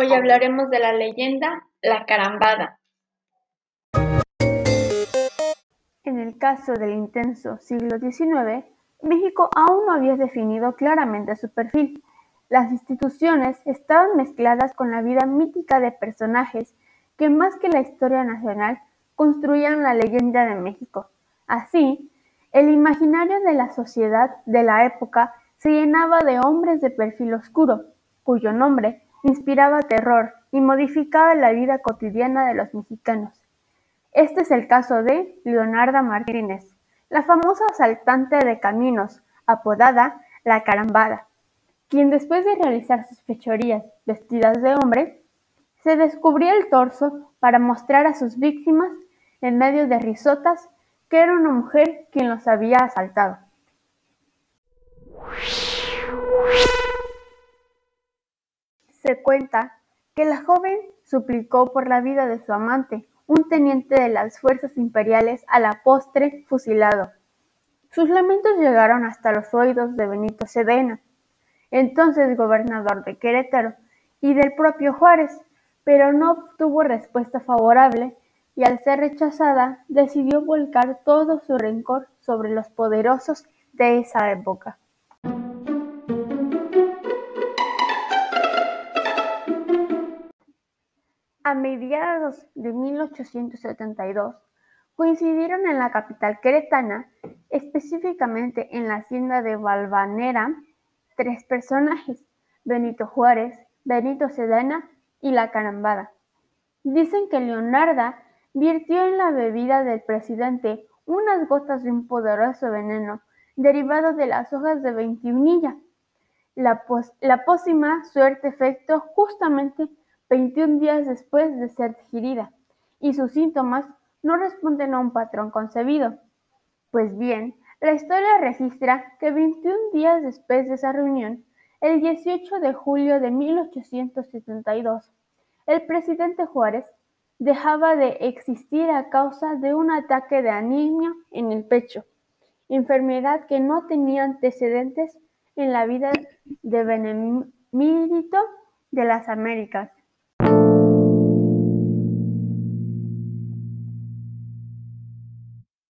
Hoy hablaremos de la leyenda La Carambada. En el caso del intenso siglo XIX, México aún no había definido claramente su perfil. Las instituciones estaban mezcladas con la vida mítica de personajes que más que la historia nacional construían la leyenda de México. Así, el imaginario de la sociedad de la época se llenaba de hombres de perfil oscuro, cuyo nombre inspiraba terror y modificaba la vida cotidiana de los mexicanos. Este es el caso de Leonarda Martínez, la famosa asaltante de caminos, apodada La Carambada, quien después de realizar sus fechorías vestidas de hombre, se descubría el torso para mostrar a sus víctimas, en medio de risotas, que era una mujer quien los había asaltado. Se cuenta que la joven suplicó por la vida de su amante, un teniente de las fuerzas imperiales a la postre fusilado. Sus lamentos llegaron hasta los oídos de Benito Sedena, entonces gobernador de Querétaro, y del propio Juárez, pero no obtuvo respuesta favorable y al ser rechazada decidió volcar todo su rencor sobre los poderosos de esa época. A mediados de 1872 coincidieron en la capital queretana, específicamente en la hacienda de Valvanera, tres personajes, Benito Juárez, Benito Sedena y La Carambada. Dicen que Leonarda virtió en la bebida del presidente unas gotas de un poderoso veneno derivado de las hojas de veintiunilla. La, la pócima suerte efecto justamente 21 días después de ser digerida, y sus síntomas no responden a un patrón concebido. Pues bien, la historia registra que 21 días después de esa reunión, el 18 de julio de 1872, el presidente Juárez dejaba de existir a causa de un ataque de anemia en el pecho, enfermedad que no tenía antecedentes en la vida de Benemérito de las Américas.